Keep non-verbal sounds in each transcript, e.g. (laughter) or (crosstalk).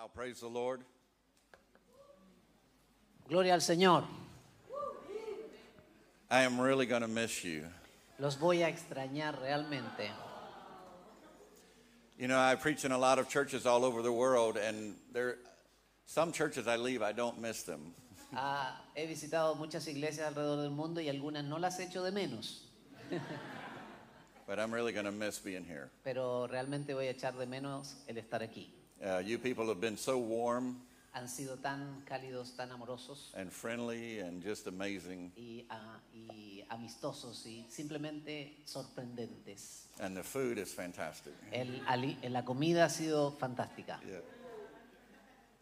Wow, praise the Lord. Gloria al Señor. I am really going to miss you. Los voy a extrañar realmente. You know, I preach in a lot of churches all over the world, and there, some churches I leave, I don't miss them. Ah, he visitado muchas iglesias alrededor del mundo y algunas no las echo de menos, But I'm really going to miss being here. pero realmente voy a echar de menos el estar aquí. Uh, you people have been so warm Han sido tan cálidos, tan amorosos and friendly and just amazing. y, ah, y amistosos y simplemente sorprendentes. And the food is fantastic. El la comida ha sido fantástica. Yeah.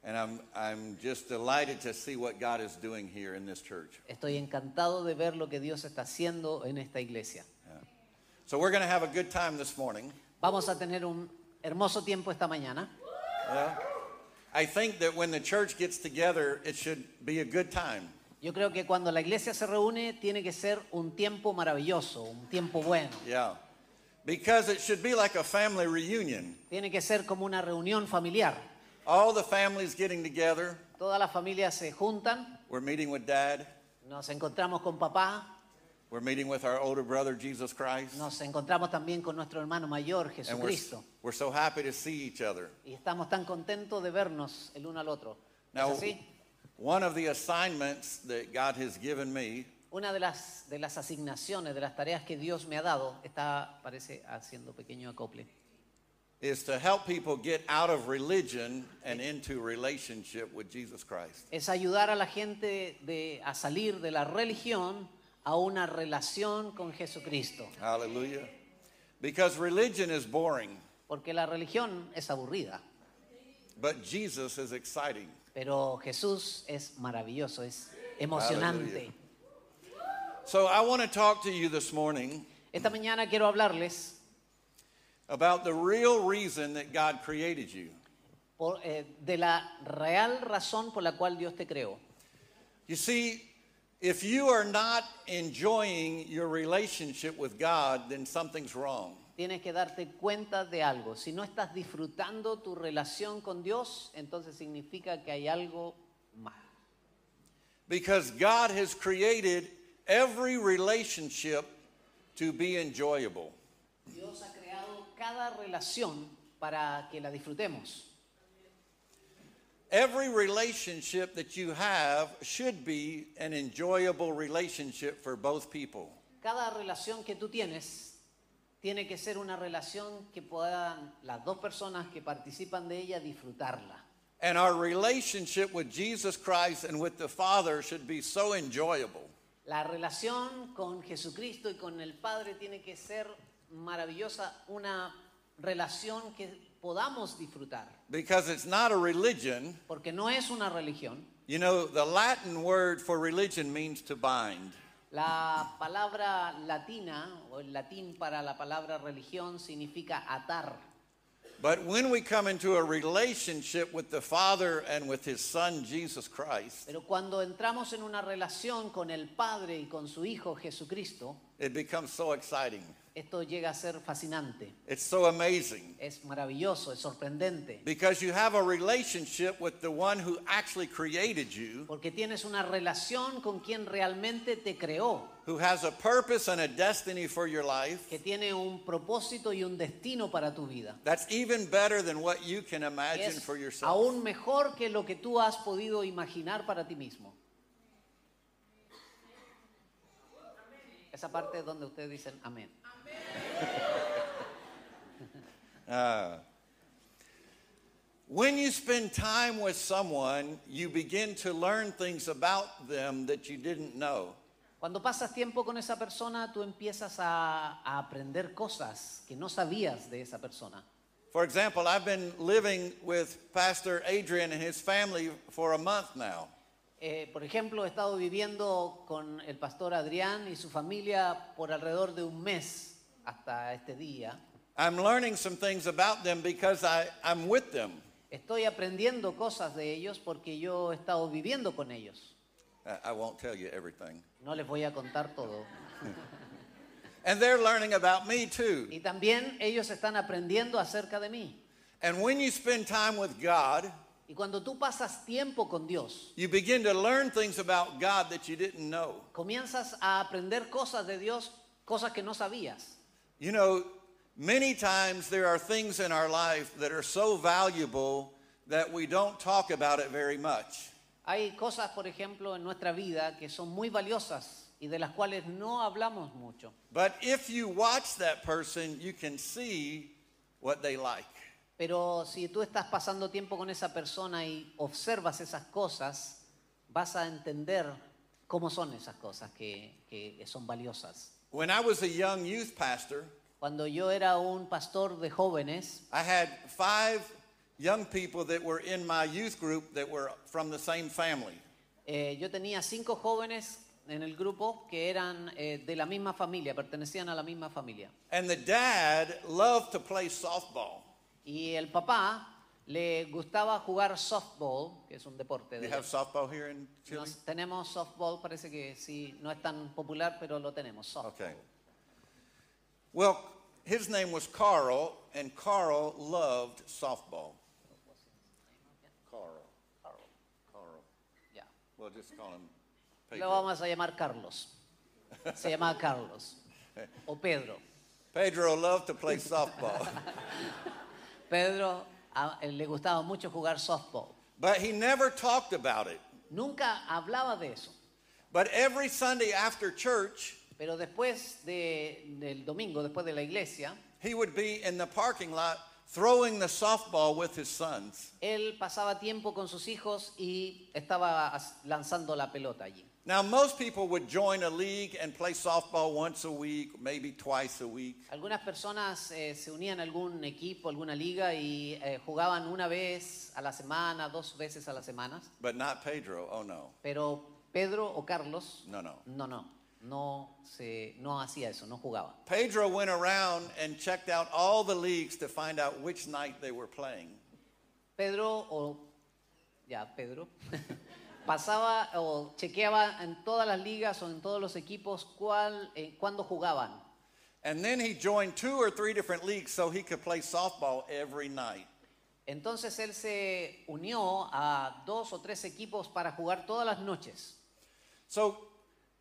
And I'm, I'm just delighted to see what God is doing here in this church. Estoy encantado de ver lo que Dios está haciendo en esta iglesia. So we're going to have a good time this morning. Vamos a tener un hermoso tiempo esta mañana. Yeah. I think that when the church gets together, it should be a good time. Yo creo que cuando la iglesia se reúne tiene que ser un tiempo maravilloso, un tiempo bueno. Yeah. Because it should be like a family reunion. Tiene que ser como una reunión familiar. All the families getting together. Todas las familias se juntan, We're meeting with dad. nos encontramos con papá, We're meeting with our older brother, Jesus Christ. nos encontramos también con nuestro hermano mayor, And we're, Jesucristo. we're so happy to see each other. Y estamos tan contentos de vernos el uno al otro. ¿Es Now, así? one of the assignments that God has given me Una de las, de las asignaciones, de las tareas que Dios me ha dado, está, parece, haciendo pequeño acople, is to help people get out of religion and into relationship with Jesus Christ. es ayudar a la gente de, a salir de la religión a una relación con Jesucristo. Hallelujah. Because religion is boring, Porque la religión es aburrida, but Jesus is exciting. pero Jesús es maravilloso, es emocionante. So I want to talk to you this morning Esta mañana quiero hablarles about the real reason that God created you. por- eh, de la real razón por la cual Dios te creó. You see, if you are not enjoying your relationship with God, then something's wrong. Tienes que darte cuenta de algo. Si no estás disfrutando tu relación con Dios, entonces significa que hay algo mal. Because God has created every relationship to be enjoyable. Dios ha creado cada relación para que la disfrutemos. Every relationship that you have should be an enjoyable relationship for both people. Cada relación que tú tienes tiene que ser una relación que puedan las dos personas que participan de ella disfrutarla. And our relationship with Jesus Christ and with the Father should be so enjoyable. La relación con Jesucristo y con el Padre tiene que ser maravillosa, una relación que podamos disfrutar, Because it's not a religion. porque no es una religión. You know, the Latin word for religion means to bind. La palabra latina o el latín para la palabra religión significa atar. But when we come into a relationship with the Father and with His Son, Jesus Christ, Pero cuando entramos en una relación con el Padre y con su Hijo Jesucristo, it becomes so exciting. Esto llega a ser fascinante, It's so amazing. es maravilloso, es sorprendente, Because you have a relationship with the one who actually created you, porque tienes una relación con quien realmente te creó, who has a purpose and a destiny for your life. que tiene un propósito y un destino para tu vida. That's even better than what you can imagine Es for yourself. aún mejor que lo que tú has podido imaginar para ti mismo. Esa parte es donde ustedes dicen amén. (laughs) Ah. When you spend time with someone, you begin to learn things about them that you didn't know. Cuando pasas tiempo con esa persona, tú empiezas a, a aprender cosas que no sabías de esa persona. For example, I've been living with Pastor Adrian and his family for a month now. Eh, por ejemplo, he estado viviendo con el pastor Adrián y su familia por alrededor de un mes hasta este día. I'm learning some things about them because I, I'm with them. Estoy aprendiendo cosas de ellos porque yo he estado viviendo con ellos. I- I won't tell you everything. No les voy a contar todo. (laughs) And they're learning about me too. Y también ellos están aprendiendo acerca de mí. And when you spend time with God, Y cuando tú pasas tiempo con Dios, you begin to learn things about God that you didn't know. comienzas a aprender cosas de Dios, cosas que no sabías. You know, many times there are things in our life that are so valuable that we don't talk about it very much. Hay cosas, por ejemplo, en nuestra vida que son muy valiosas y de las cuales no hablamos mucho. But if you watch that person, you can see what they like. Pero si tú estás pasando tiempo con esa persona y observas esas cosas, vas a entender cómo son esas cosas que, que son valiosas. When I was a young youth pastor, Cuando yo era un pastor de jóvenes, I had five young people that were in my youth group that were from the same family. eh, yo tenía cinco jóvenes en el grupo que eran eh, de la misma familia, pertenecían a la misma familia. And the dad loved to play softball. Y el papá le gustaba jugar softball, que es un deporte. De you have softball here in Chile? Nos- tenemos softball, parece que sí, no es tan popular, pero lo tenemos. Softball. Okay. Well, his name was Carl, and Carl loved softball. Carl. Carl. Ya. Well, just call him Lo Pedro. vamos a llamar Carlos. Se llama Carlos. (laughs) O Pedro. Pedro loved to play softball, (laughs) Pedro a- le gustaba mucho jugar softball. but he never talked about it. Nunca hablaba de eso. But every Sunday after church, Pero después de- del domingo, después de la iglesia, he would be in the parking lot throwing the softball with his sons. él pasaba tiempo con sus hijos y estaba as- lanzando la pelota allí. Now, most people would join a league and play softball once a week, maybe twice a week. Algunas personas eh, se unían a algún equipo, alguna liga y eh, jugaban una vez a la semana, dos veces a la semana. But not Pedro. Oh no. Pero Pedro o Carlos, No, no. no, no, no, se, no hacía eso, no jugaba. Pedro went around and checked out all the leagues to find out which night they were playing. Pedro o ya Pedro (laughs) pasaba o chequeaba en todas las ligas o en todos los equipos cuál, eh, cuándo jugaban. And then he joined two or three different leagues so he could play softball every night. Entonces él se unió a dos o tres equipos para jugar todas las noches. So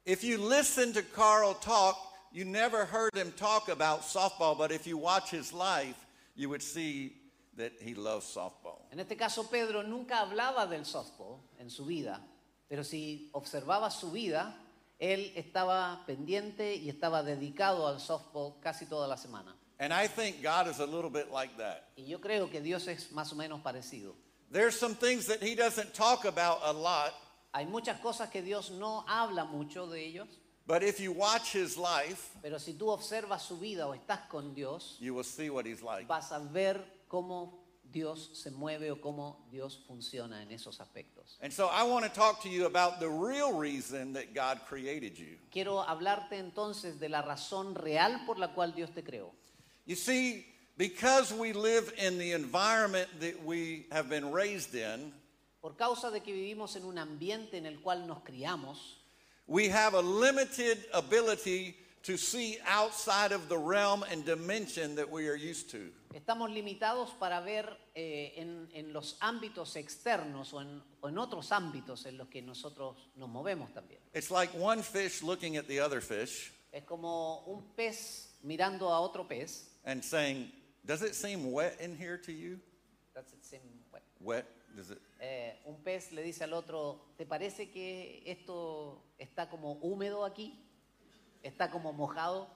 if you listen to Carl talk, you never heard him talk about softball, but if you watch his life, you would see that he loves softball. En este caso Pedro nunca hablaba del softball en su vida, pero si observaba su vida, él estaba pendiente y estaba dedicado al softball casi toda la semana. And I think God is a little bit like that. Y yo creo que Dios es más o menos parecido. There's some things that he doesn't talk about a lot, Hay muchas cosas que Dios no habla mucho de ellos, but if you watch his life, pero si tú observas su vida o estás con Dios, you will see what he's like. vas a ver cómo Dios se mueve o cómo Dios funciona en esos aspectos. And so I want to talk to you about the real reason that God created you. Quiero hablarte entonces de la razón real por la cual Dios te creó. You see, because we live in the environment that we have been raised in, Por causa de que vivimos en un ambiente en el cual nos criamos, we have a limited ability to see outside of the realm and dimension that we are used to. estamos limitados para ver eh, en, en los ámbitos externos o en, o en otros ámbitos en los que nosotros nos movemos también. It's like one fish looking at the other fish Es como un pez mirando a otro pez. and saying, Does it seem wet in here to you? That's it, same way. Wet? Does it? Eh, un pez le dice al otro, ¿te parece que esto está como húmedo aquí? ¿Está como mojado?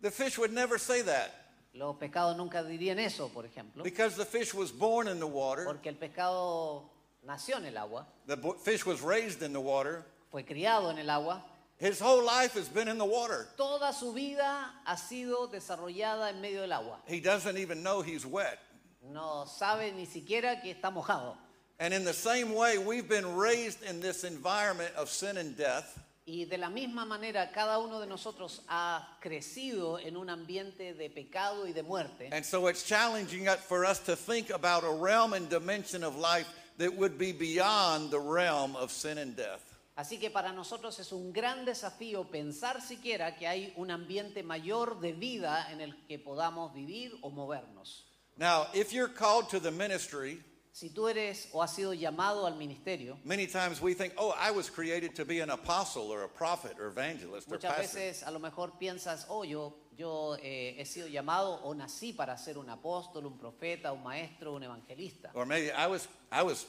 The fish would never say that Los pescados nunca dirían eso, por ejemplo, because the fish was born in the water, porque el pescado nació en el agua, the fish was raised in the water. fue criado en el agua, His whole life has been in the water. toda su vida ha sido desarrollada en medio del agua. He doesn't even know he's wet. No sabe ni siquiera que está mojado. And in the same way, we've been raised in this environment of sin and death. Y de la misma manera, cada uno de nosotros ha crecido en un ambiente de pecado y de muerte. And so it's challenging for us to think about a realm and dimension of life that would be beyond the realm of sin and death. Así que para nosotros es un gran desafío pensar siquiera que hay un ambiente mayor de vida en el que podamos vivir o movernos. Now, if you're called to the ministry, Si tú eres o has sido llamado al ministerio, Many times we think, oh, I was created to be an apostle or a prophet or evangelist or muchas pastor. veces a lo mejor piensas, oh, yo, yo eh, he sido llamado o nací para ser un apóstol, un profeta, un maestro, un evangelista. Or maybe I was, I was,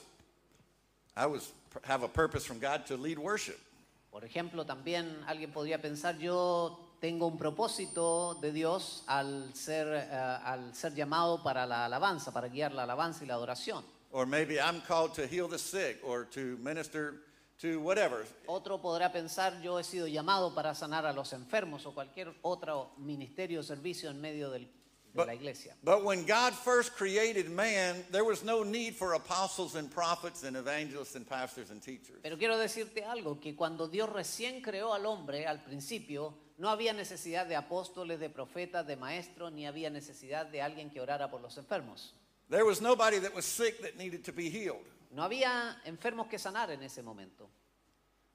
I was have a purpose from God to lead worship. Por ejemplo, también alguien podría pensar, yo tengo un propósito de Dios al ser, eh, al ser llamado para la alabanza, para guiar la alabanza y la adoración. Or maybe I'm called to heal the sick or to minister to whatever. Otro podrá pensar, yo he sido llamado para sanar a los enfermos o cualquier otro ministerio o servicio en medio del- de But, la iglesia. but when God first created man, there was no need for apostles and prophets and evangelists and pastors and teachers. Pero quiero decirte algo, que cuando Dios recién creó al hombre, al principio, no había necesidad de apóstoles, de profetas, de maestros, ni había necesidad de alguien que orara por los enfermos. There was nobody that was sick that needed to be healed. No había enfermos que sanar en ese momento.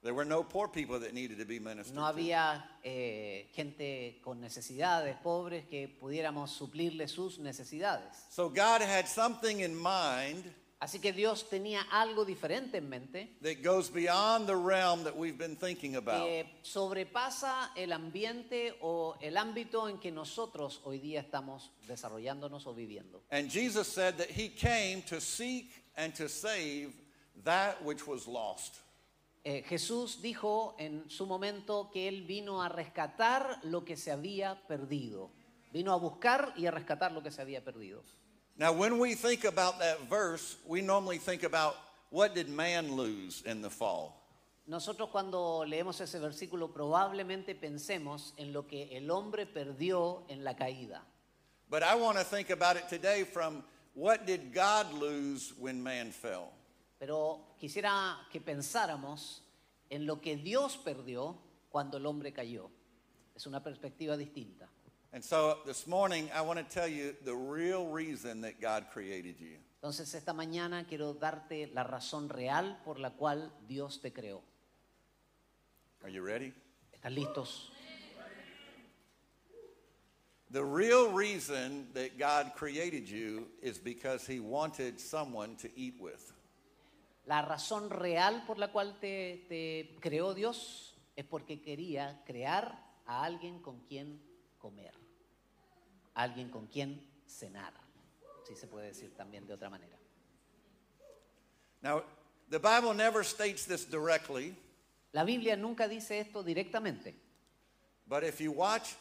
There were no poor people that needed to be ministered No había eh, gente con necesidades, pobres, que pudiéramos suplirle sus necesidades. So God had something in mind Así que Dios tenía algo diferente en mente that goes beyond the realm that we've been thinking about. que sobrepasa el ambiente o el ámbito en que nosotros hoy día estamos desarrollándonos o viviendo. And Jesus said that he came to seek and to save that which was lost. Eh, Jesús dijo en su momento que Él vino a rescatar lo que se había perdido. Vino a buscar y a rescatar lo que se había perdido. Now, when we think about that verse, we normally think about what did man lose in the fall? Nosotros cuando leemos ese versículo probablemente pensemos en lo que el hombre perdió en la caída. But I want to think about it today from what did God lose when man fell? Pero quisiera que pensáramos en lo que Dios perdió cuando el hombre cayó. Es una perspectiva distinta. And so this morning, I want to tell you the real reason that God created you. Entonces esta mañana quiero darte la razón real por la cual Dios te creó. Are you ready? ¿Están listos? The real reason that God created you is because he wanted someone to eat with. La razón real por la cual te, te creó Dios es porque quería crear a alguien con quien comer, alguien con quien cenar, si se puede decir también de otra manera. Now, the Bible never states this directly, La Biblia nunca dice esto directamente, but if you watch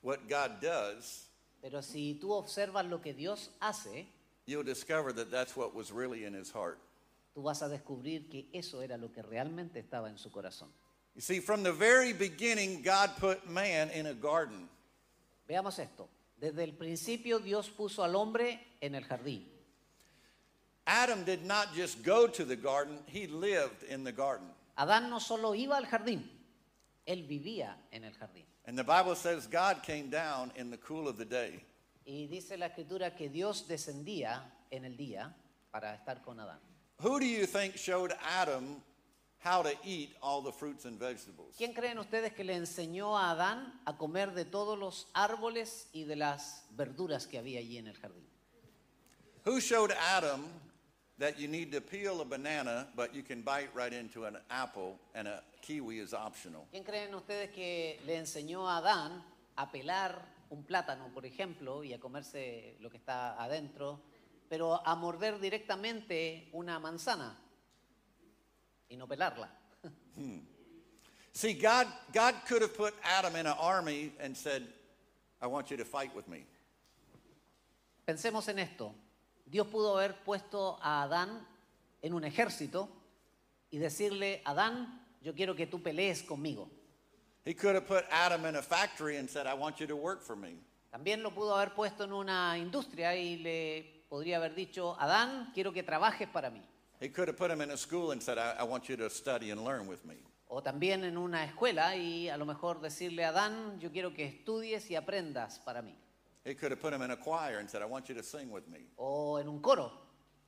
what God does, pero si tú observas lo que Dios hace, you'll discover that that's what was really in his heart. tú vas a descubrir que eso era lo que realmente estaba en su corazón. You see, from the very beginning, God put man in a garden. Veamos esto. Desde el principio Dios puso al hombre en el jardín. Adam did not just go to the garden, he lived in the garden. Adán no solo iba al jardín, él vivía en el jardín. And the Bible says God came down in the cool of the day. Y dice la escritura que Dios descendía en el día para estar con Adán. Who do you think showed Adam how to eat all the fruits and vegetables? ¿Quién creen ustedes que le enseñó a Adán a comer de todos los árboles y de las verduras que había allí en el jardín? Who showed Adam that you need to peel a banana, but you can bite right into an apple and a kiwi is optional? ¿Quién creen ustedes que le enseñó a Adán a pelar un plátano, por ejemplo, y a comerse lo que está adentro, pero a morder directamente una manzana y no pelarla? See, God, God could have put Adam in an army and said, I want you to fight with me. Pensemos en esto. Dios pudo haber puesto a Adán en un ejército y decirle, Adán, yo quiero que tú pelees conmigo. He could have put Adam in a factory and said, I want you to work for me. También lo pudo haber puesto en una industria y le podría haber dicho, Adán, quiero que trabajes para mí. He could have put him in a school and said, I, I want you to study and learn with me. O también en una escuela y a lo mejor decirle, Adán, yo quiero que estudies y aprendas para mí. He could have put him in a choir and said, I want you to sing with me. O en un coro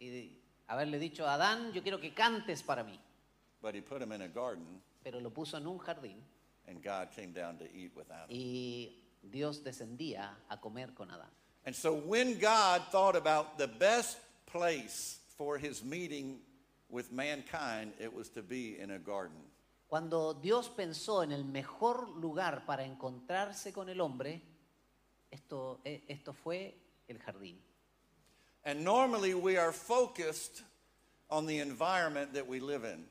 y haberle dicho, Adán, yo quiero que cantes para mí. But he put him in a garden, Pero lo puso en un jardín and God came down to eat with Adam. y Dios descendía a comer con Adán. And so when God thought about the best place for his meeting with mankind, it was to be in a garden. Cuando Dios pensó en el mejor lugar para encontrarse con el hombre, esto, eh, esto fue el jardín. And normally we are focused on the environment that we live in.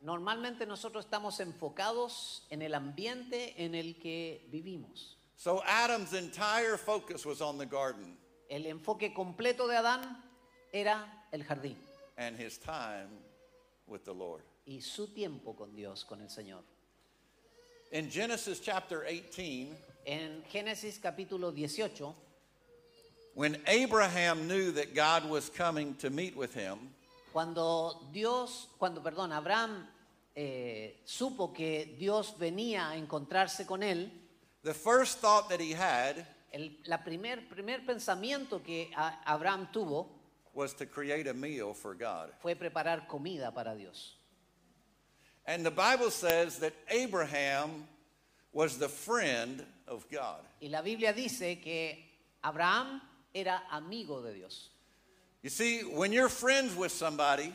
Normalmente nosotros estamos enfocados en el ambiente en el que vivimos. So Adam's entire focus was on the garden El enfoque completo de Adán era el jardín and his time with the Lord. y su tiempo con Dios, con el Señor. In Genesis chapter 18, En Génesis capítulo 18, when Abraham knew that God was coming to meet with him, cuando Dios, cuando, perdón, Abraham eh, supo que Dios venía a encontrarse con él, the first thought that he had el la primer, primer pensamiento que a- Abraham tuvo was to create a meal for God. fue preparar comida para Dios. And the Bible says that Abraham was the friend of God. Y la Biblia dice que Abraham era amigo de Dios. You see, when you're friends with somebody,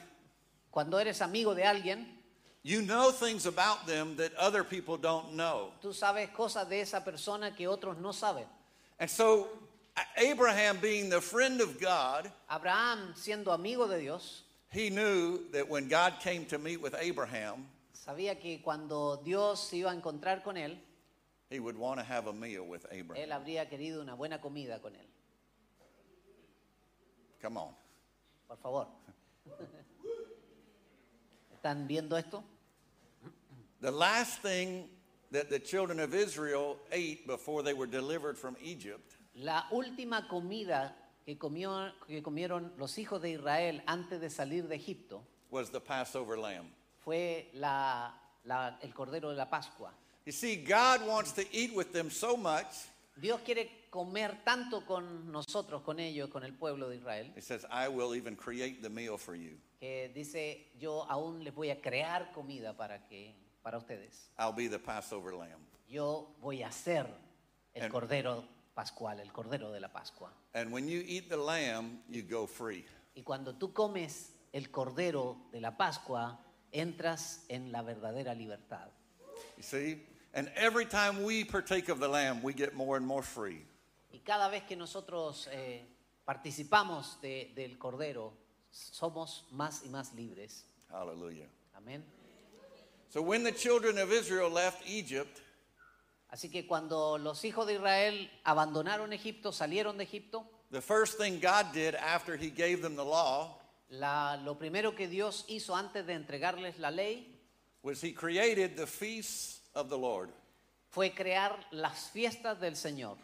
Cuando eres amigo de alguien, you know things about them that other people don't know. tú sabes cosas de esa persona que otros no saben. And so, Abraham, being the friend of God, Abraham, siendo amigo de Dios, he knew that when God came to meet with Abraham, sabía que cuando Dios se iba a encontrar con él, he would want to have a meal with él Abraham. habría querido una buena comida con él. Come on. Por favor. ¿Están viendo esto? The last thing that the children of Israel ate before they were delivered from Egypt La última comida que, comió, que comieron los hijos de Israel antes de salir de Egipto was the Passover lamb. fue la- la- el cordero de la Pascua. You see, God wants to eat with them so much, Dios quiere comer tanto con nosotros, con ellos, con el pueblo de Israel, He says, I will even create the meal for you. que dice, yo aún les voy a crear comida para, que, para ustedes. I'll be the Passover lamb. Yo voy a hacer el And- cordero pascual, el cordero de la Pascua. And when you eat the lamb, you go free. Y cuando tú comes el cordero de la Pascua, entras en la verdadera libertad. You see? And every time we partake of the lamb, we get more and more free. Y cada vez que nosotros eh, participamos de- del cordero, somos más y más libres. Hallelujah. Amén. So when the children of Israel left Egypt, Así que cuando los hijos de Israel abandonaron Egipto, salieron de Egipto, the first thing God did after He gave them the law la- lo primero que Dios hizo antes de entregarles la ley was He created the feasts of the Lord. fue crear las fiestas del Señor.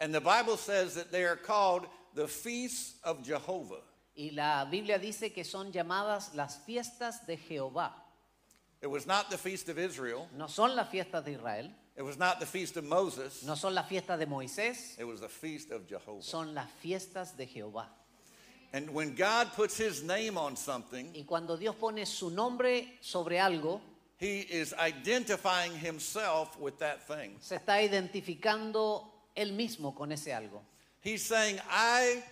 And the Bible says that they are called the feasts of Jehovah. Y la Biblia dice que son llamadas las fiestas de Jehová. It was not the feast of Israel. No son las fiestas de Israel, It was not the feast of Moses. no son las fiestas de Moisés, It was the feast of Jehovah. son las fiestas de Jehová. And when God puts his name on something, Y cuando Dios pone su nombre sobre algo, he is identifying himself with that thing. se está identificando él mismo con ese algo. He's saying, I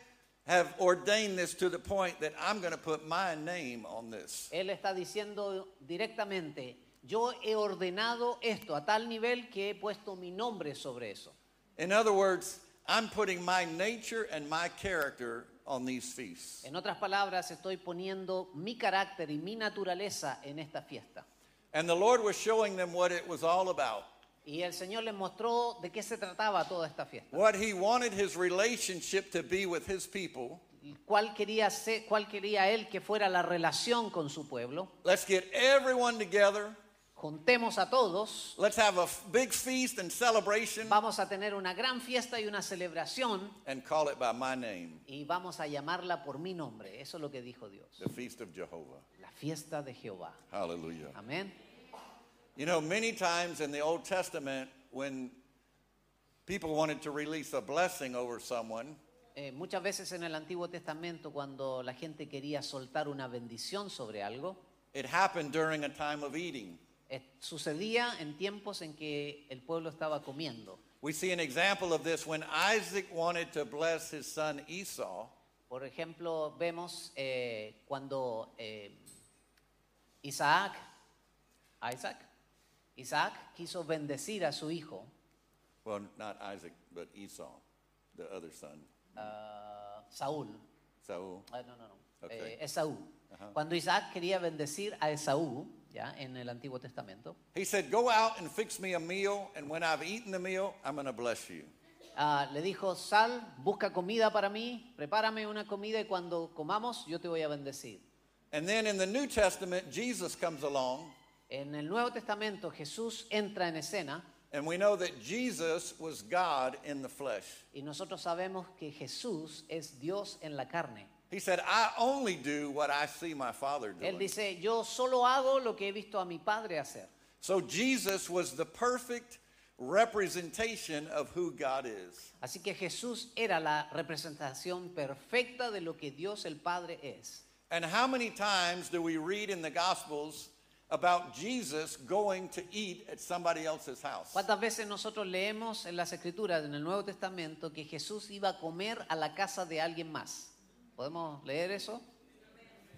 have ordained this to the point that I'm going to put my name on this. Él está diciendo directamente, yo he ordenado esto a tal nivel que he puesto mi nombre sobre eso. In other words, I'm putting my nature and my character on these feasts. En otras palabras, estoy poniendo mi carácter y mi naturaleza en esta fiesta. And the Lord was showing them what it was all about. Y el Señor les mostró de qué se trataba toda esta fiesta. What he wanted his relationship to be with his people. ¿Cuál quería, ser- cuál quería él que fuera la relación con su pueblo? Let's get everyone together. A todos, Let's have a big feast and celebration vamos a tener una gran fiesta y una celebración and call it by my name, y vamos a llamarla por mi nombre. Eso es lo que dijo Dios. the feast of Jehovah. La fiesta de Jehová. Hallelujah. Amén. You know, many times in the Old Testament, when people wanted to release a blessing over someone, Eh, muchas veces en el Antiguo Testamento, cuando la gente quería soltar una bendición sobre algo, it happened during a time of eating. Sucedía en tiempos en que el pueblo estaba comiendo. We see an example of this when Isaac wanted to bless his son Esau. Por ejemplo, vemos eh, cuando eh, Isaac, Isaac, Isaac quiso bendecir a su hijo, Well, not Isaac, but Esau, the other son. ah, Saúl. Saul. Ah, no, no, no. Ok. eh, Esaú. Cuando Isaac quería bendecir a Esaú, ya en el Antiguo Testamento, He said, Go out and fix me a meal, and when I've eaten the meal, I'm going to bless you. ah, le dijo, sal, busca comida para mí, prepárame una comida y cuando comamos yo te voy a bendecir. And then in the New Testament, Jesus comes along, En el Nuevo Testamento Jesús entra en escena and we know that Jesus was God in the flesh. y nosotros sabemos que Jesús es Dios en la carne. He said, I only do what I see my Father doing. Él dice, yo solo hago lo que he visto a mi padre hacer. So Jesus was the perfect representation of who God is. Así que Jesús era la representación perfecta de lo que Dios el Padre es. And how many times do we read in the Gospels about Jesus going to eat at somebody else's house? ¿Cuántas veces nosotros leemos en las Escrituras, en el Nuevo Testamento, que Jesús iba a comer a la casa de alguien más? ¿Podemos leer eso?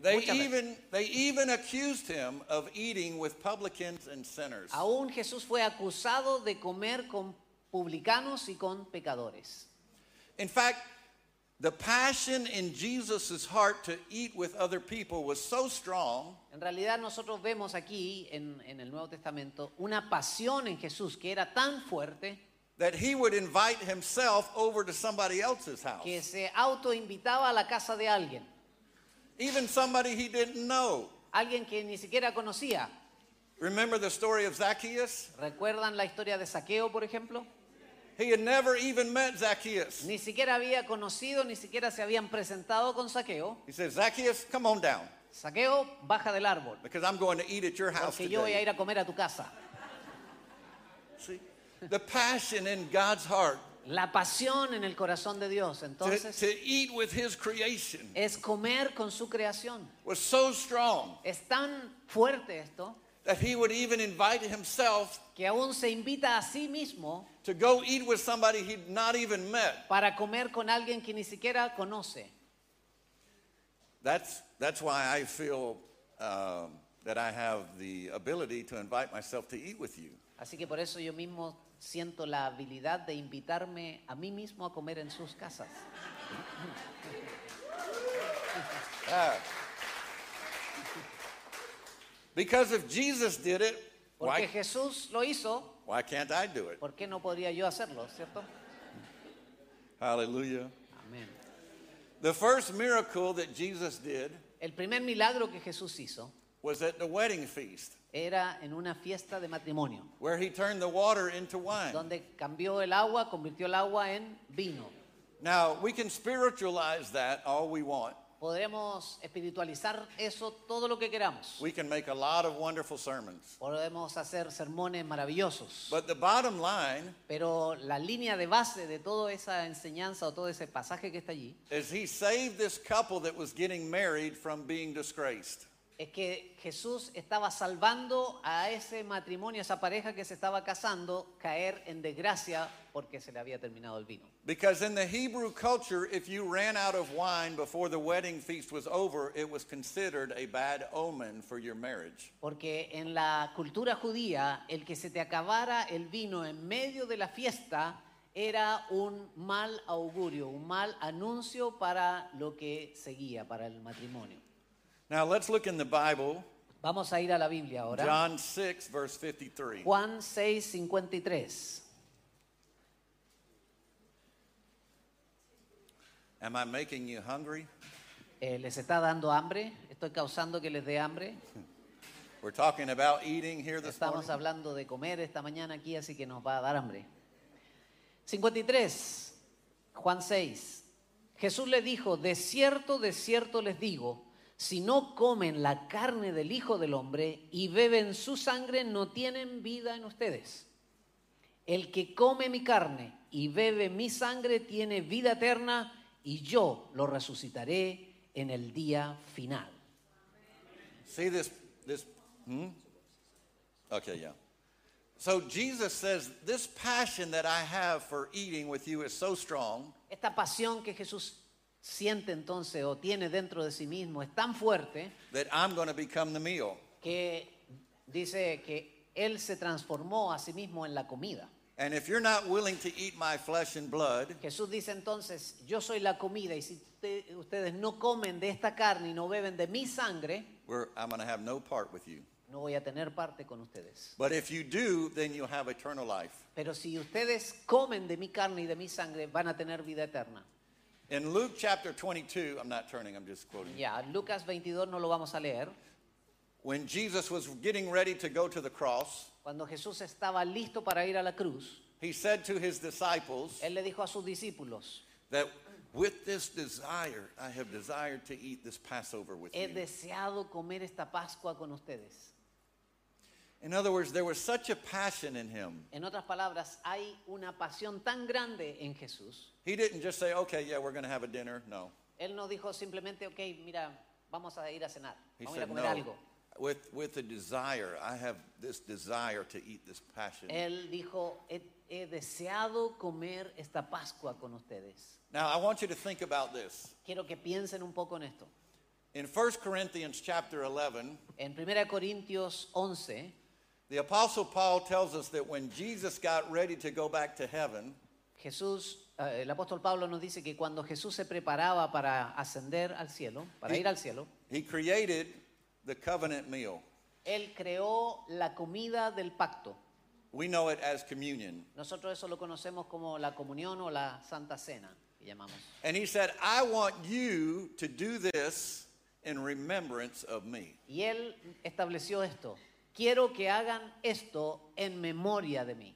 They Muchas veces. even, they even accused him of eating with publicans and sinners. Aún Jesús fue acusado de comer con publicanos y con pecadores. In fact, the passion in Jesus' heart to eat with other people was so strong En realidad nosotros vemos aquí en, en el Nuevo Testamento una pasión en Jesús que era tan fuerte that he would invite himself over to somebody else's house, que se autoinvitaba a la casa de alguien, even somebody he didn't know. alguien que ni siquiera conocía. Remember the story of Zacchaeus? ¿Recuerdan la historia de Saqueo, por ejemplo? He had never even met Zacchaeus. Ni siquiera había conocido, ni siquiera se habían presentado con Saqueo. He said, Zacchaeus, come on down Saqueo, baja del árbol, because I'm going to eat at your house porque yo voy a ir a comer a tu casa. See, the passion in God's heart La pasión en el corazón de Dios, to, entonces, to eat with his creation es comer con su creación. was so strong Es tan fuerte esto that he would even invite himself que aún se invita a sí mismo to go eat with somebody he'd not even met. para comer con alguien que ni siquiera conoce. That's, that's why I feel um, that I have the ability to invite myself to eat with you. Así que por eso yo mismo siento la habilidad de invitarme a mí mismo a comer en sus casas. Ah. Because if Jesus did it, Porque why, Jesús lo hizo, why can't I do it? ¿por qué no podría yo hacerlo, cierto? Hallelujah. Amén. The first miracle that Jesus did El primer milagro que Jesús hizo was at the wedding feast, era en una fiesta de matrimonio, where he turned the water into wine. donde cambió el agua, convirtió el agua en vino. Now, we can spiritualize that all we want. Podremos espiritualizar eso todo lo que queramos. We can make a lot of wonderful sermons. Podemos hacer sermones maravillosos. But the bottom line Pero la línea de base de toda esa enseñanza o todo ese pasaje que está allí is he saved this couple that was getting married from being disgraced. Es que Jesús estaba salvando a ese matrimonio, a esa pareja que se estaba casando, caer en desgracia porque se le había terminado el vino. Because in the Hebrew culture, if you ran out of wine before the wedding feast was over, it was considered a bad omen for your marriage. Porque en la cultura judía, el que se te acabara el vino en medio de la fiesta era un mal augurio, un mal anuncio para lo que seguía, para el matrimonio. Now let's look in the Bible, Vamos a ir a la Biblia ahora. John 6, verse 53. Juan 6, 53. Am I making you hungry? Eh, ¿Les está dando hambre? ¿Estoy causando que les dé hambre? (laughs) We're talking about eating here this Estamos morning. hablando de comer esta mañana aquí, así que nos va a dar hambre. 53, Juan 6. Jesús le dijo, de cierto, de cierto les digo, si no comen la carne del Hijo del Hombre y beben su sangre, no tienen vida en ustedes. El que come mi carne y bebe mi sangre tiene vida eterna y yo lo resucitaré en el día final. See this this hmm? Okay, yeah. So Jesus says this passion that I have for eating with you is so strong Esta pasión que Jesús siente entonces o tiene dentro de sí mismo es tan fuerte that I'm going to become the meal. que dice que él se transformó a sí mismo en la comida. And if you're not willing to eat my flesh and blood, Jesús dice entonces, yo soy la comida y si usted- ustedes no comen de esta carne y no beben de mi sangre, I'm going to have no part with you. no voy a tener parte con ustedes. But if you do, then you'll have eternal life. Pero si ustedes comen de mi carne y de mi sangre, van a tener vida eterna. In Luke chapter 22, I'm not turning, I'm just quoting. Yeah, Lucas 22 no lo vamos a leer. When Jesus was getting ready to go to the cross, Cuando Jesús estaba listo para ir a la cruz, he said to his disciples Él le dijo a sus discípulos, that with this desire, I have desired to eat this Passover with he you. deseado comer esta Pascua con ustedes. In other words, there was such a passion in him. En otras palabras, hay una pasión tan grande en Jesús. He didn't just say, okay, yeah, we're going to have a dinner. No. Él no dijo simplemente, ok, mira, vamos a ir a cenar, He vamos a ir a said, comer no. algo. With, with a desire, I have this desire to eat this passion. Él dijo, he, he deseado comer esta Pascua con ustedes. Now, I want you to think about this. Quiero que piensen un poco en esto. In 1 Corinthians chapter 11, En 1 Corintios 11, the Apostle Paul tells us that when Jesus got ready to go back to heaven, Jesús, eh, el apóstol Pablo nos dice que cuando Jesús se preparaba para ascender al cielo, para Sí. ir al cielo, he created the covenant meal. Él creó la comida del pacto. We know it as communion. Nosotros eso lo conocemos como la comunión o la santa cena, que llamamos. And he said, I want you to do this in remembrance of me. Y Él estableció esto. Quiero que hagan esto en memoria de mí.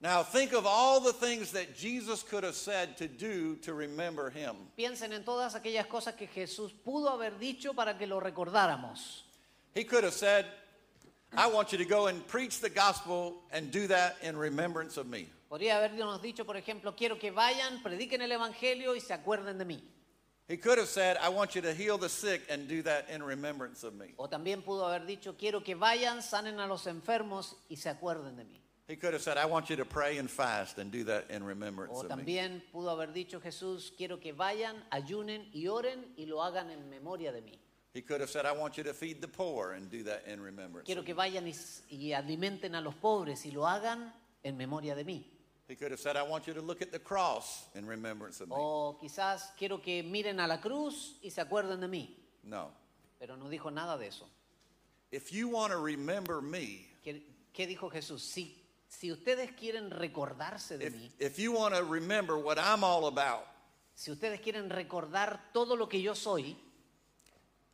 Now, think of all the things that Jesus could have said to do to remember him. Piensen en todas aquellas cosas que Jesús pudo haber dicho para que lo recordáramos. He could have said, I want you to go and preach the gospel and do that in remembrance of me. Podría habernos dicho, por ejemplo, quiero que vayan, prediquen el Evangelio y se acuerden de mí. He could have said, I want you to heal the sick and do that in remembrance of me. O también pudo haber dicho, quiero que vayan, sanen a los enfermos y se acuerden de mí. He could have said, I want you to pray and fast and do that in remembrance O of me. también pudo haber dicho Jesús, quiero que vayan, ayunen y oren y lo hagan en memoria de mí. He could have said, I want you to feed the poor and do that in remembrance Quiero of que me. vayan y, s- y alimenten a los pobres y lo hagan en memoria de mí. He could have said, I want you to look at the cross in remembrance of me. O quizás quiero que miren a la cruz y se acuerden de mí. No. Pero no dijo nada de eso. If you want to remember me, ¿Qué, qué dijo Jesús? Si, si ustedes quieren recordarse de if, mí, if you want to remember what I'm all about, si ustedes quieren recordar todo lo que yo soy,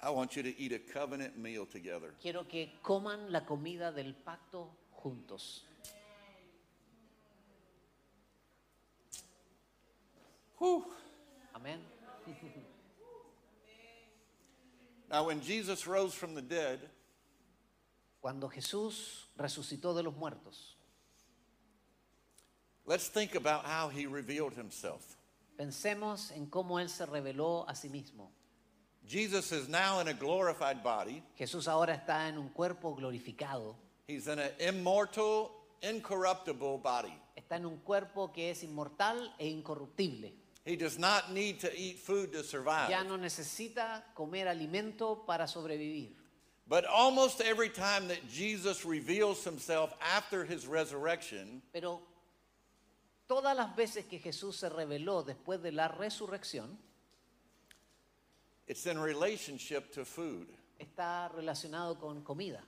I want you to eat a covenant meal together. quiero que coman la comida del pacto juntos. Whew. Amén. Now, when Jesus rose from the dead, Cuando Jesús resucitó de los muertos, let's think about how he revealed himself. pensemos en cómo Él se reveló a sí mismo. Jesus is now in a glorified body. Jesús ahora está en un cuerpo glorificado, He's in an immortal, incorruptible body. está en un cuerpo que es inmortal e incorruptible. He does not need to eat food to survive. Ya no necesita comer alimento para sobrevivir. But almost every time that Jesus reveals himself after his resurrection, Pero todas las veces que Jesús se reveló después de la resurrección, it's in relationship to food. está relacionado con comida.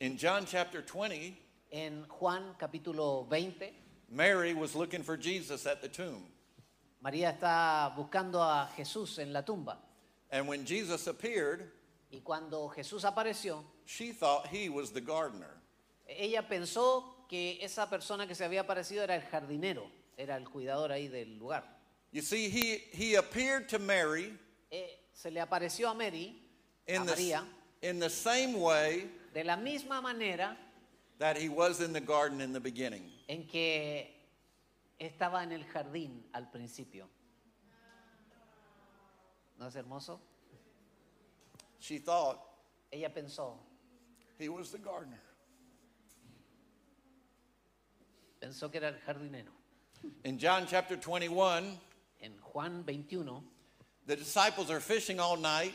In John chapter 20, En Juan capítulo 20, Mary was looking for Jesus at the tomb. María está buscando a Jesús en la tumba. And when Jesus appeared, Y cuando Jesús apareció, she thought he was the gardener. ella pensó que esa persona que se había aparecido era el jardinero, era el cuidador ahí del lugar. You see, he, he appeared to Mary Eh, se le apareció a Mary, a the, María, in the same way de la misma manera that he was in the garden in the beginning. en que estaba en el jardín al principio. ¿No es hermoso? She thought Ella pensó, he was the gardener. pensó que era el jardinero. In John chapter 21, en Juan 21, the disciples are fishing all night.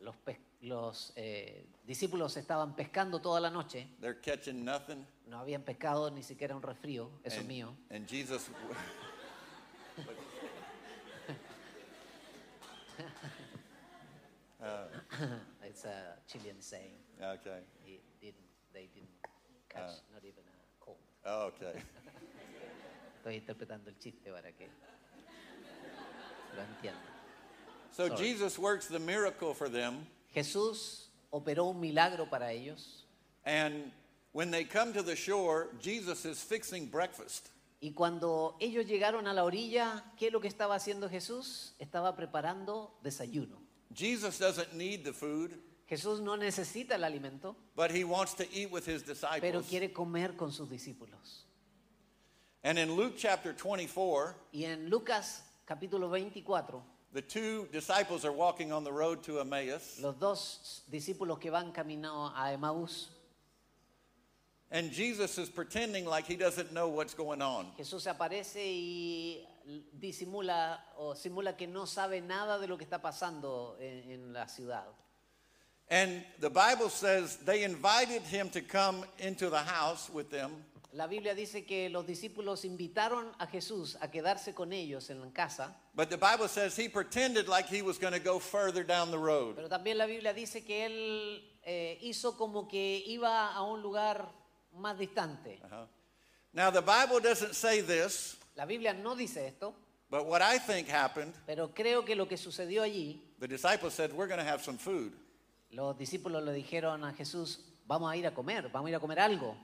los, pes- los, eh, discípulos estaban pescando toda la noche, They're catching nothing. no habían pescado ni siquiera un resfrío, eso es mío. and Jesus, (laughs) It's a Chilean saying. okay, He didn't, they didn't catch not even a cold. oh, okay. (laughs) Estoy interpretando el chiste para que lo entiendan. So Sorry. Jesus works the miracle for them, Jesús operó un milagro para ellos and when they come to the shore, Jesus is fixing breakfast. y cuando ellos llegaron a la orilla, ¿qué es lo que estaba haciendo Jesús? Estaba preparando desayuno. Jesus doesn't need the food, Jesús no necesita el alimento, but he wants to eat with his pero disciples. quiere comer con sus discípulos. And in Luke chapter 24, Y en Lucas capítulo 24, the two disciples are walking on the road to Emmaus, los dos discípulos que van caminando a Emaús, and Jesus is pretending like he doesn't know what's going on. Jesús aparece y disimula o simula que no sabe nada de lo que está pasando en, en la ciudad. And the Bible says they invited him to come into the house with them, La Biblia dice que los discípulos invitaron a Jesús a quedarse con ellos en la casa, but the Bible says he pretended like he was going to go further down the road. pero también la Biblia dice que él eh, hizo como que iba a un lugar más distante. Uh-huh. Now, the Bible doesn't say this, La Biblia no dice esto, but what I think happened, pero creo que lo que sucedió allí, the disciples said, We're going to have some food. los discípulos le dijeron a Jesús, vamos a ir a comer, vamos a ir a comer algo.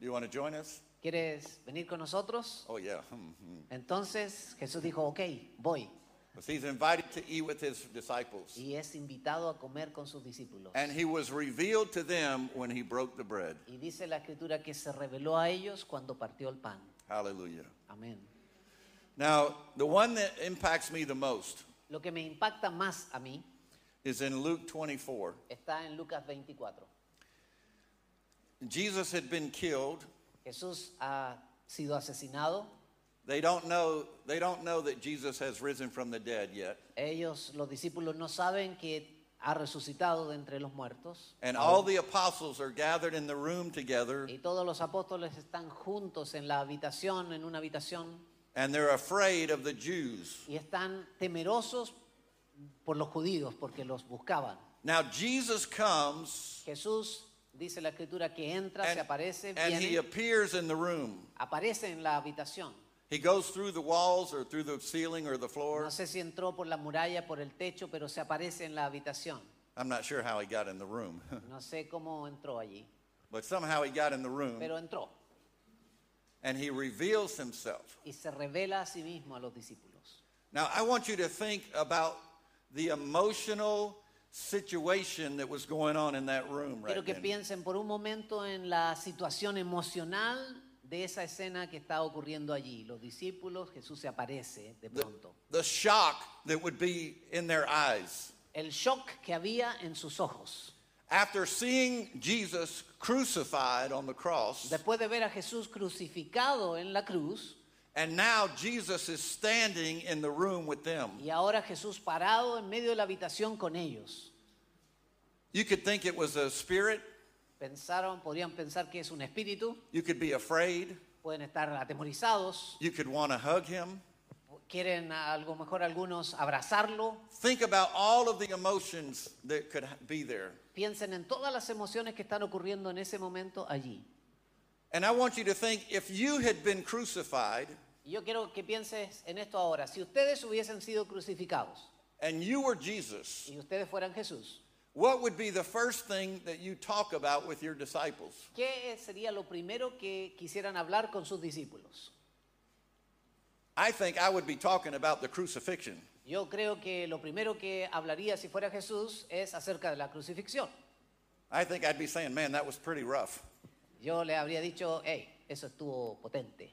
Do you want to join us? ¿Quieres venir con nosotros? Oh, yeah. Hmm, hmm. Entonces Jesús dijo, ok, voy. Because he's invited to eat with his disciples. Y es invitado a comer con sus discípulos. And he was revealed to them when he broke the bread. Y dice la escritura que se reveló a ellos cuando partió el pan. Hallelujah. Amén. Now, the one that impacts me the most Lo que me impacta más a mí is in Luke 24. está en Lucas 24. Jesus had been killed. Jesús ha sido asesinado. They don't know, they don't know that Jesus has risen from the dead yet. Ellos, los discípulos, no saben que ha resucitado de entre los muertos. And all the apostles are gathered in the room together, Y todos los apóstoles están juntos en la habitación, en una habitación, and they're afraid of the Jews. y están temerosos por los judíos porque los buscaban. Now, Jesus comes Jesús dice la escritura que entra, and, se aparece, and he viene, appears in the room. aparece en la habitación. He goes through the walls or through the ceiling or the floor. No sé si entró por la muralla, por el techo, pero se aparece en la habitación. I'm not sure how he got in the room, (laughs) No sé cómo entró allí, but somehow he got in the room pero entró and he reveals himself. y se revela a sí mismo a los discípulos. Now, I want you to think about the emotional situation that was going on in that room right Quiero que then. piensen por un momento en la situación emocional de esa escena que está ocurriendo allí. Los discípulos, Jesús se aparece de The, pronto. the shock that would be in their eyes. El shock que había en sus ojos. After seeing Jesus crucified on the cross, Después de ver a Jesús crucificado en la cruz and now Jesus is standing in the room with them. y ahora Jesús parado en medio de la habitación con ellos. You could think it was a spirit. Pensaron, podrían pensar que es un espíritu, You could be afraid. pueden estar atemorizados, You could want to hug him. quieren algo mejor algunos abrazarlo. Think about all of the emotions that could be there. Piensen en todas las emociones que están ocurriendo en ese momento allí. And I want you to think if you had been crucified yo quiero que pienses en esto ahora. Si ustedes hubiesen sido crucificados and you were Jesus, y ustedes fueran Jesús, what would be the first thing that you talk about with your disciples? ¿qué sería lo primero que quisieran hablar con sus discípulos? I think I would be talking about the crucifixion. Yo creo que lo primero que hablaría si fuera Jesús es acerca de la crucifixión. I think I'd be saying, man, that was pretty rough. Yo le habría dicho, hey, eso estuvo potente.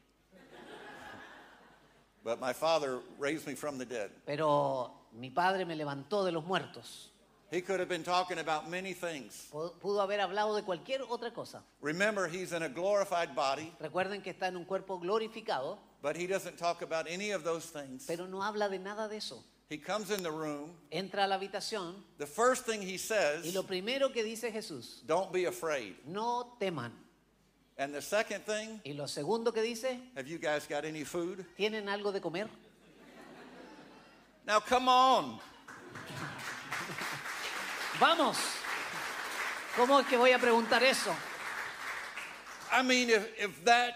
But my father raised me from the dead. Pero mi padre me levantó de los muertos. He could have been talking about many things. Pu- Pudo haber hablado de cualquier otra cosa. Remember, he's in a glorified body, Recuerden que está en un cuerpo glorificado, but he doesn't talk about any of those things. pero no habla de nada de eso. He comes in the room. Entra a la habitación The first thing he y says, lo primero que dice Jesús, don't be afraid. no teman. And the second thing, Y lo segundo que dice, have you guys got any food? ¿tienen algo de comer? Now, come on. Vamos. ¿Cómo es que voy a preguntar eso? I mean, if, if that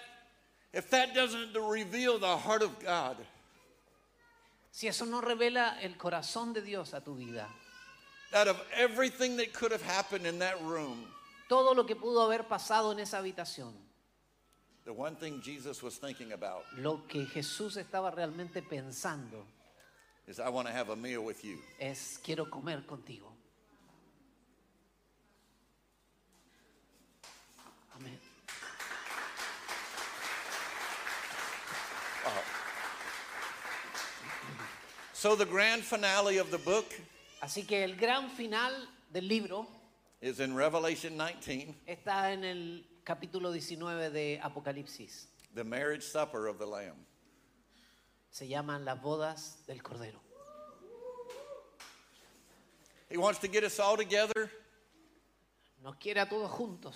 if that doesn't reveal the heart of God, Si eso no revela el corazón de Dios a tu vida, out of everything that could have happened in that room, todo lo que pudo haber pasado en esa habitación, the one thing Jesus was thinking about lo que Jesús estaba realmente pensando is I want to have a meal with you. es quiero comer contigo. Amén. So the grand finale of the book Así que el gran final del libro is in Revelation 19, está en el capítulo 19 de Apocalipsis. the marriage supper of the Lamb. Se llaman las bodas del Cordero. He wants to get us all together Nos quiere a todos juntos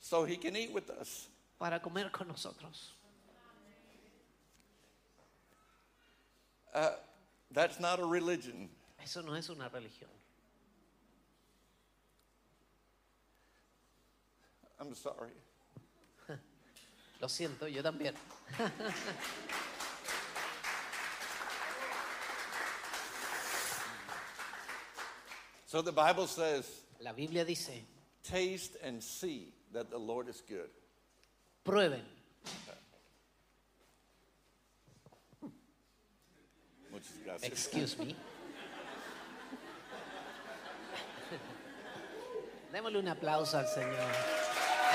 so he can eat with us. para comer con nosotros. Uh, that's not a religion. Eso no es una religión. I'm sorry. (laughs) Lo siento, yo también. (laughs) So the Bible says, La Biblia dice, taste and see that the Lord is good. prueben. Muchas gracias. Excuse me. (laughs) Démosle un aplauso al Señor.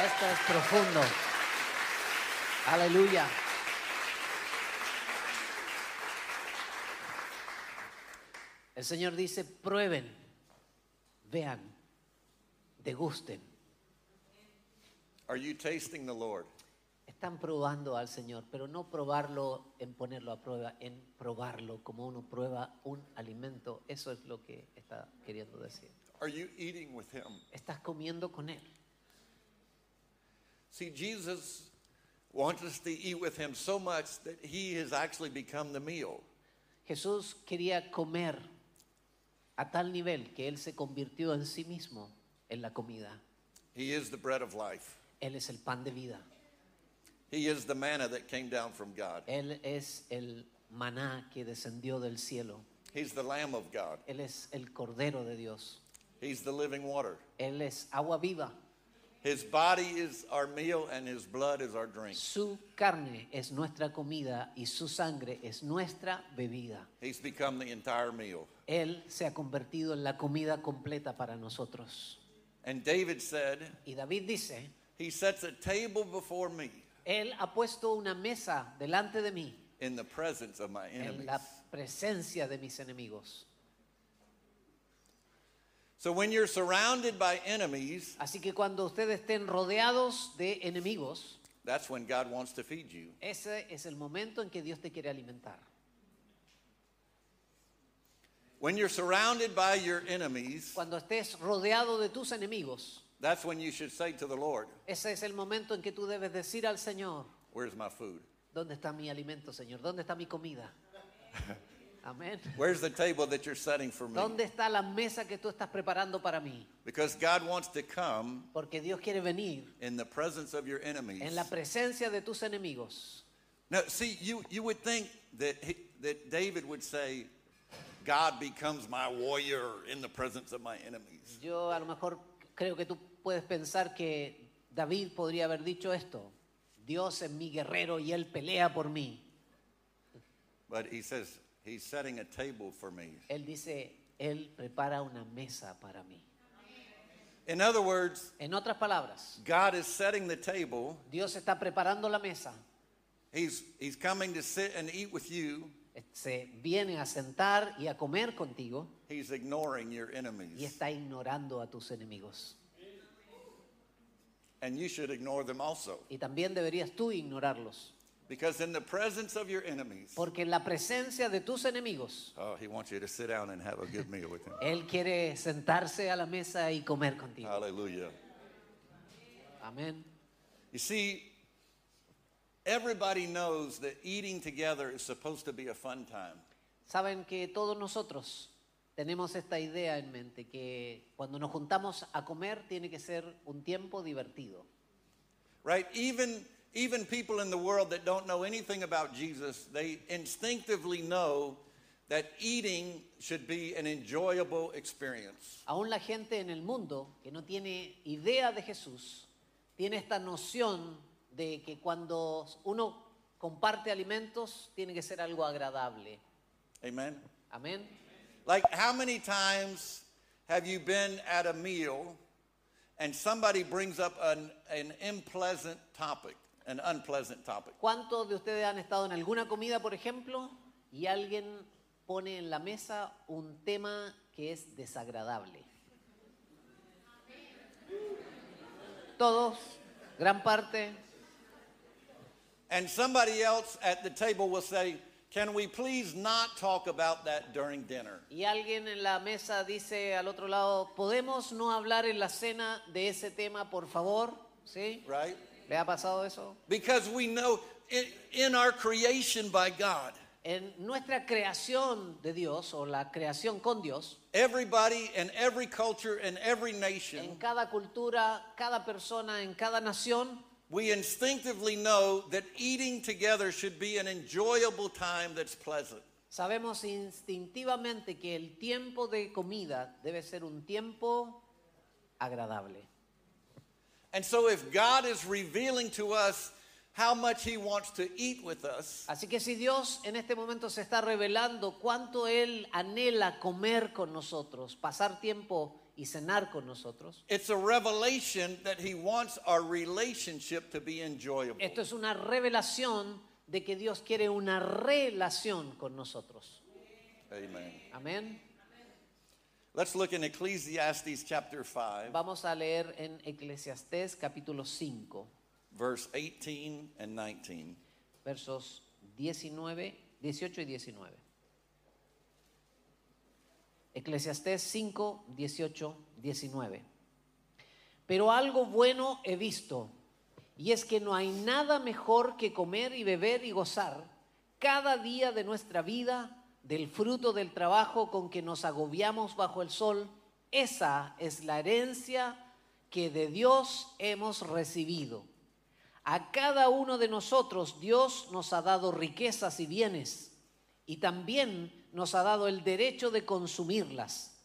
Esto es profundo. Aleluya. El Señor dice, prueben, vean, degusten. Are you tasting the Lord? Están probando al Señor, pero no probarlo en ponerlo a prueba, en probarlo como uno prueba un alimento. Eso es lo que está queriendo decir. Are you eating with Him? Estás comiendo con Él. See, Jesus wants us to eat with Him so much that He has actually become the meal. Jesús quería comer a tal nivel que Él se convirtió en sí mismo en la comida. He is the bread of life. Él es el pan de vida. He is the manna that came down from God. Él es el maná que descendió del cielo. He's the Lamb of God. Él es el cordero de Dios. He's the living water. Él es agua viva. His body is our meal and His blood is our drink. Su carne es nuestra comida y su sangre es nuestra bebida. He's become the entire meal. Él se ha convertido en la comida completa para nosotros. And David said, Y David dice, He sets a table before me Él ha puesto una mesa delante de mí in the presence of my enemies. en la presencia de mis enemigos. So when you're surrounded by enemies, Así que cuando ustedes estén rodeados de enemigos, that's when God wants to feed you. ese es el momento en que Dios te quiere alimentar. When you're surrounded by your enemies, Cuando estés rodeado de tus enemigos, that's when you should say to the Lord, ese es el momento en que tú debes decir al Señor, Where's my food? ¿dónde está mi alimento, Señor? ¿Dónde está mi comida? (laughs) Amén. Where's the table that you're setting for me? ¿Dónde está la mesa que tú estás preparando para mí? Because God wants to come Porque Dios quiere venir in the presence of your enemies. en la presencia de tus enemigos. Now, see, you, you would think that, he, that David would say, God becomes my warrior in the presence of my enemies. Yo a lo mejor creo que tú puedes pensar que David podría haber dicho esto. Dios es mi guerrero y él pelea por mí. But he says, He's setting a table for me. Él dice, él prepara una mesa para mí. In other words, En otras palabras, God is setting the table. Dios está preparando la mesa, He's, he's coming to sit and eat with you, se viene a sentar y a comer contigo he's ignoring your y enemies. está ignorando a tus enemigos. And you should ignore them also. Y también deberías tú ignorarlos. Because in the presence of your enemies, Porque en la presencia de tus enemigos, oh, he wants you to sit down and have a good meal with him. Él quiere sentarse a la mesa y comer contigo. Hallelujah. Amén. You see, everybody knows that eating together is supposed to be a fun time. Saben que todos nosotros tenemos esta idea en mente, que cuando nos juntamos a comer tiene que ser un tiempo divertido. Right? Even even people in the world that don't know anything about Jesus, they instinctively know that eating should be an enjoyable experience. Aún la gente en el mundo que no tiene idea de Jesús, tiene esta noción de que cuando uno comparte alimentos tiene que ser algo agradable. Amen. Amén. Like how many times have you been at a meal and somebody brings up an, an unpleasant topic, an unpleasant topic? ¿Cuántos de ustedes han estado en alguna comida, por ejemplo, y alguien pone en la mesa un tema que es desagradable? Todos, gran parte. And somebody else at the table will say, Can we please not talk about that during dinner? Y alguien en la mesa dice al otro lado, ¿podemos no hablar en la cena de ese tema, por favor? ¿Sí? Right? ¿Le ha pasado eso? Because we know in, in our creation by God, En nuestra creación de Dios o la creación con Dios, everybody in every culture and every en nation, cada cultura, cada persona, en cada nación, we instinctively know that eating together should be an enjoyable time that's pleasant. sabemos instintivamente que el tiempo de comida debe ser un tiempo agradable. And so if God is revealing to us how much He wants to eat with us, Así que si Dios en este momento se está revelando cuánto Él anhela comer con nosotros, pasar tiempo y cenar con nosotros, it's a revelation that He wants our relationship to be enjoyable. esto es una revelación de que Dios quiere una relación con nosotros. Amen. Amén. Let's look in Ecclesiastes chapter 5, Vamos a leer en Eclesiastés capítulo 5, verse 18 and 19. versos 19, 18 y 19. Eclesiastés 5, 18, 19. Pero algo bueno he visto, y es que no hay nada mejor que comer y beber y gozar cada día de nuestra vida del fruto del trabajo con que nos agobiamos bajo el sol. Esa es la herencia que de Dios hemos recibido. A cada uno de nosotros Dios nos ha dado riquezas y bienes y también nos ha dado el derecho de consumirlas.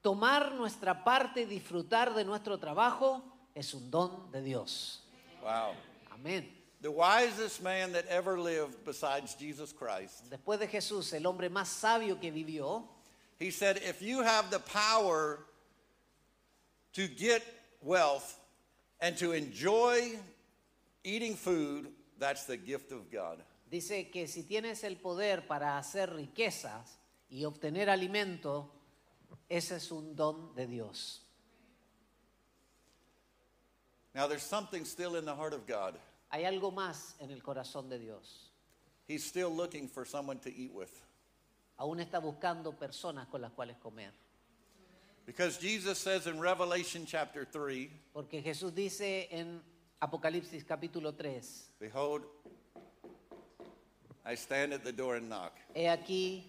Tomar nuestra parte y disfrutar de nuestro trabajo es un don de Dios. Wow. Amén. The wisest man that ever lived besides Jesus Christ, Después de Jesús, el hombre más sabio que vivió, he said, if you have the power to get wealth and to enjoy eating food, that's the gift of God. dice que si tienes el poder para hacer riquezas y obtener alimento, ese es un don de Dios. Now, there's something still in the heart of God. Hay algo más en el corazón de Dios. He's still looking for someone to eat with. Aún está buscando personas con las cuales comer. Because Jesus says in Revelation chapter 3, Porque Jesús dice en Apocalipsis capítulo 3, Behold, I stand at the door and knock. he aquí,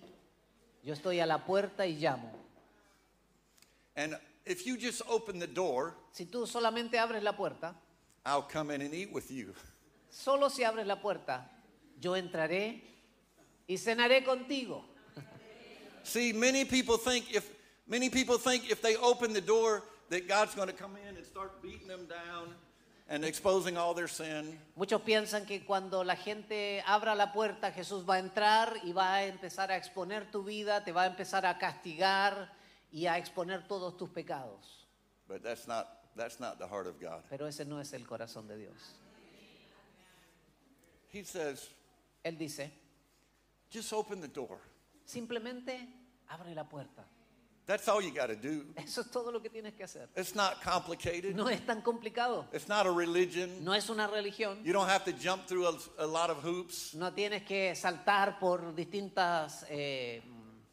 yo estoy a la puerta y llamo. And if you just open the door, Si tú solamente abres la puerta, I'll come in and eat with you. solo si abres la puerta, yo entraré y cenaré contigo. See, many people think if many people think if they open the door that God's going to come in and start beating them down and exposing all their sin. Muchos piensan que cuando la gente abra la puerta, Jesús va a entrar y va a empezar a exponer tu vida, te va a empezar a castigar y a exponer todos tus pecados. But that's not that's not the heart of God. Pero ese no es el corazón de Dios. He says, Él dice, Just open the door. Simplemente abre la puerta. That's all you got to do. Eso es todo lo que tienes que hacer. It's not complicated. No es tan complicado. It's not a religion. No es una religión. You don't have to jump through a, a lot of hoops. No tienes que saltar por distintas eh,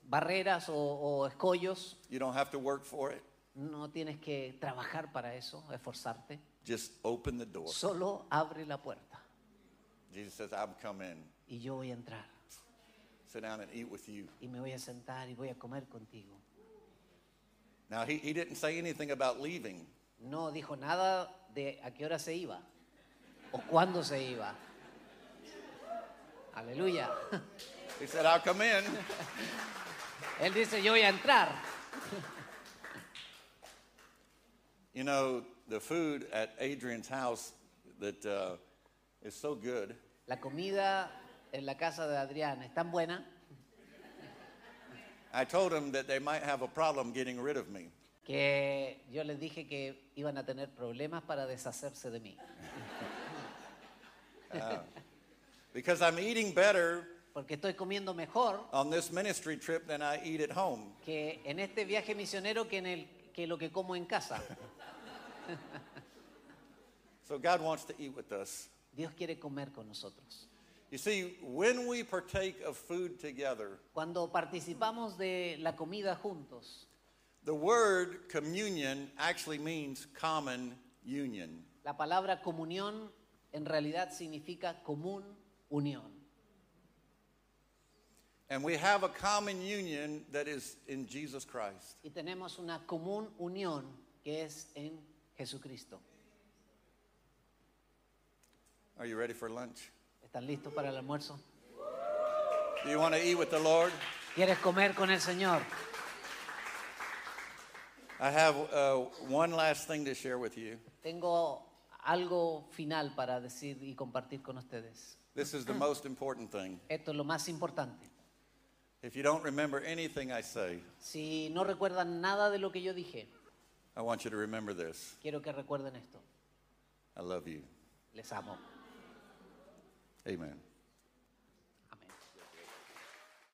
barreras o, o escollos. You don't have to work for it. No tienes que trabajar para eso, esforzarte. Just open the door. Solo abre la puerta Jesus says, I've come in. y yo voy a entrar Sit down and eat with you. y me voy a sentar y voy a comer contigo. Now, he, he didn't say anything about leaving. No dijo nada de a qué hora se iba o cuándo se iba. Aleluya. He said, I'll come in. Él dice, yo voy a entrar. You know, the food at Adrian's house that uh, is so good. La comida en la casa de Adrián es tan buena I told him that they might have a problem getting rid of me. que yo les dije que iban a tener problemas para deshacerse de mí. (laughs) Because I'm eating better Porque estoy comiendo mejor on this ministry trip than I eat at home. que en este viaje misionero que, en el, que lo que como en casa. (laughs) (laughs) So God wants to eat with us. Dios quiere comer con nosotros. You see, when we partake of food together, Cuando participamos de la comida juntos, the word communion actually means common union. la palabra comunión en realidad significa común unión. And we have a common union that is in Jesus Christ. Y tenemos una común unión que es en Jesucristo. Are you ready for lunch? ¿Están listos para el almuerzo? Do you want to eat with the Lord? ¿Quieres comer con el Señor? I have uh, one last thing to share with you. Tengo algo final para decir y compartir con ustedes. This is the most important thing. Esto es lo más importante. If you don't remember anything I say, Si no recuerdan nada de lo que yo dije, I want you to remember this. quiero que recuerden esto. I love you. Les amo. Amen.